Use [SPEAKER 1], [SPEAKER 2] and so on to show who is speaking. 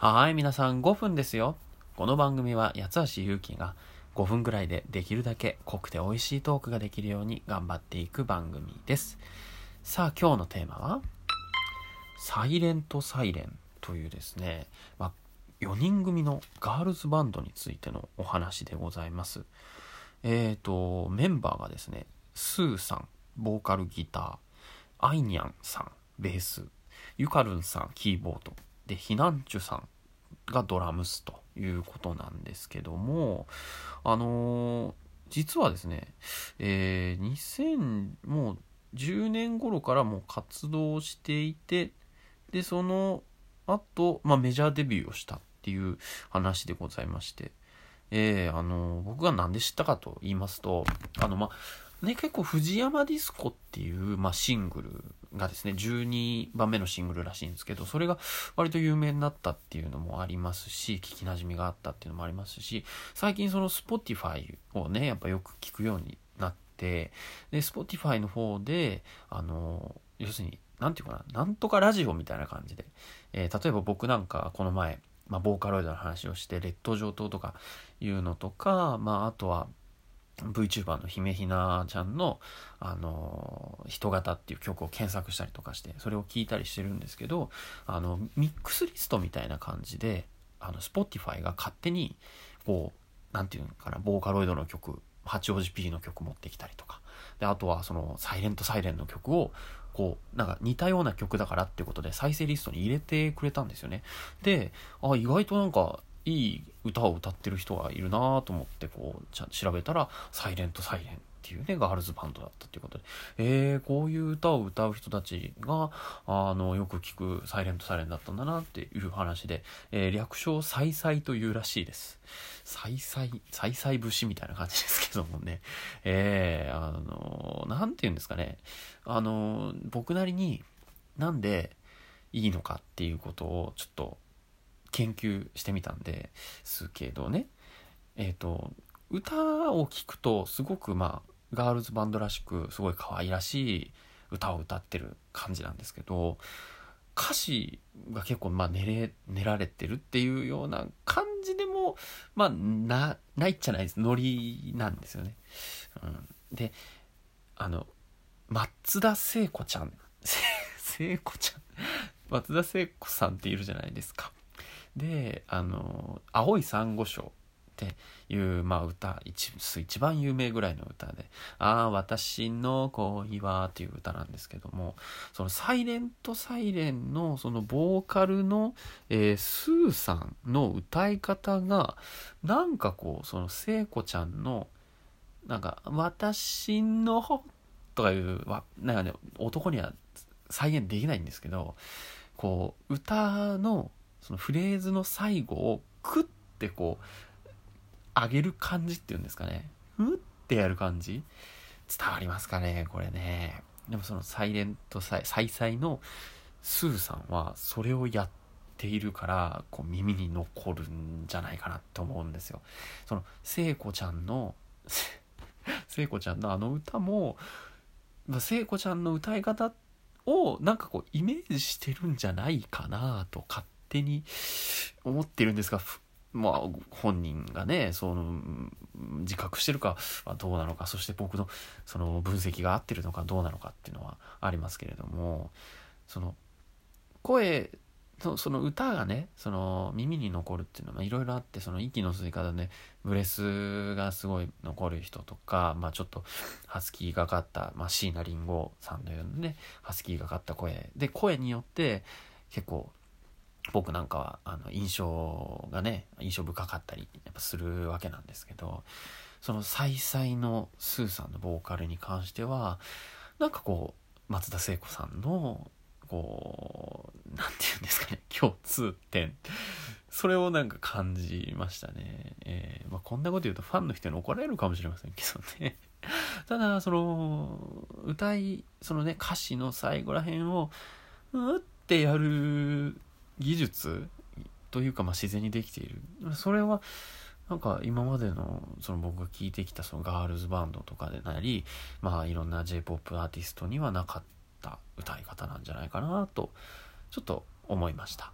[SPEAKER 1] はい、皆さん5分ですよ。この番組は八橋ゆうきが5分ぐらいでできるだけ濃くて美味しいトークができるように頑張っていく番組です。さあ今日のテーマは、サイレントサイレンというですね、まあ、4人組のガールズバンドについてのお話でございます。えーと、メンバーがですね、スーさん、ボーカルギター、アイニャンさん、ベース、ユカルンさん、キーボード、で、ヒナンチュさんがドラムスということなんですけども、あのー実はですね、えー、2000、もう10年頃からもう活動していて、で、その後、まあ、メジャーデビューをしたっていう話でございまして、えー、あのー僕がなんで知ったかと言いますと、あの、まあ、ね、結構藤山ディスコっていう、まあ、シングルがですね、12番目のシングルらしいんですけど、それが割と有名になったっていうのもありますし、聞き馴染みがあったっていうのもありますし、最近その Spotify をね、やっぱよく聞くようになって、で、Spotify の方で、あの、要するに、なんていうかな、なんとかラジオみたいな感じで、えー例えば僕なんかこの前、まあ、ボーカロイドの話をして、劣等上等とかいうのとか、まあ、あとは、VTuber の姫ひなちゃんの、あの人型っていう曲を検索したりとかして、それを聞いたりしてるんですけど、あの、ミックスリストみたいな感じで、あの、Spotify が勝手に、こう、なんていうのかな、ボーカロイドの曲、八王子 P の曲持ってきたりとか、で、あとはその、サイレントサイレンの曲を、こう、なんか似たような曲だからっていうことで再生リストに入れてくれたんですよね。で、あ、意外となんか、いい歌を歌ってる人がいるなと思ってこうちゃ調べたら「サイレントサイレンっていうねガールズバンドだったっていうことでえー、こういう歌を歌う人たちがあのよく聞くサイレントサイレンだったんだなっていう話で、えー略称「サイサイ」というらしいです。サイサイ、サイサイ節みたいな感じですけどもね。えー、あの、なんて言うんですかね。あの、僕なりになんでいいのかっていうことをちょっと研究してみたんですけどね。えっ、と、歌を聴くとすごくまあ、ガールズバンドらしくすごい可愛らしい歌を歌ってる感じなんですけど、歌詞が結構まあ練れ、練られてるっていうような感じでも、まあ、な、ないっちゃないです。ノリなんですよね。うん、で、あの、松田聖子ちゃん、聖子ちゃん、松田聖子さんっているじゃないですか。で、あの、青い珊瑚礁っていう、まあ歌、一一番有名ぐらいの歌で、ああ、私の恋はっていう歌なんですけども、そのサイレントサイレンのそのボーカルの、えースーさんの歌い方が、なんかこう、その聖子ちゃんの、なんか、私のとかいう、なんかね、男には再現できないんですけど、こう、歌の、そのフレーズの最後をクッてこう上げる感じっていうんですかね。ふってやる感じ。伝わりますかねこれね。でもそのサイレントサイサイサイのスーさんはそれをやっているからこう耳に残るんじゃないかなって思うんですよ。その聖子ちゃんの 聖子ちゃんのあの歌もまあ聖子ちゃんの歌い方をなんかこうイメージしてるんじゃないかなと勝手に思ってるんですがまあ本人がねその自覚してるかはどうなのかそして僕のその分析が合ってるのかどうなのかっていうのはありますけれどもその声その歌がねその耳に残るっていうのはいろいろあってその息の吸い方でブレスがすごい残る人とか、まあ、ちょっとハスキーがかった、まあ、椎名林檎さんのようなねハスキーがかった声。で声によって結構僕なんかはあの印象がね印象深かったりやっぱするわけなんですけどその再々のスーさんのボーカルに関してはなんかこう松田聖子さんのこうなんて言うんですかね 共通点それをなんか感じましたね、えーまあ、こんなこと言うとファンの人に怒られるかもしれませんけどね。ただその歌いそのね歌詞の最後らへんをうってやる技術というかまあ自然にできている。それはなんか今までのその僕が聞いてきたそのガールズバンドとかでなりまあいろんな J-POP アーティストにはなかった歌い方なんじゃないかなとちょっと思いました。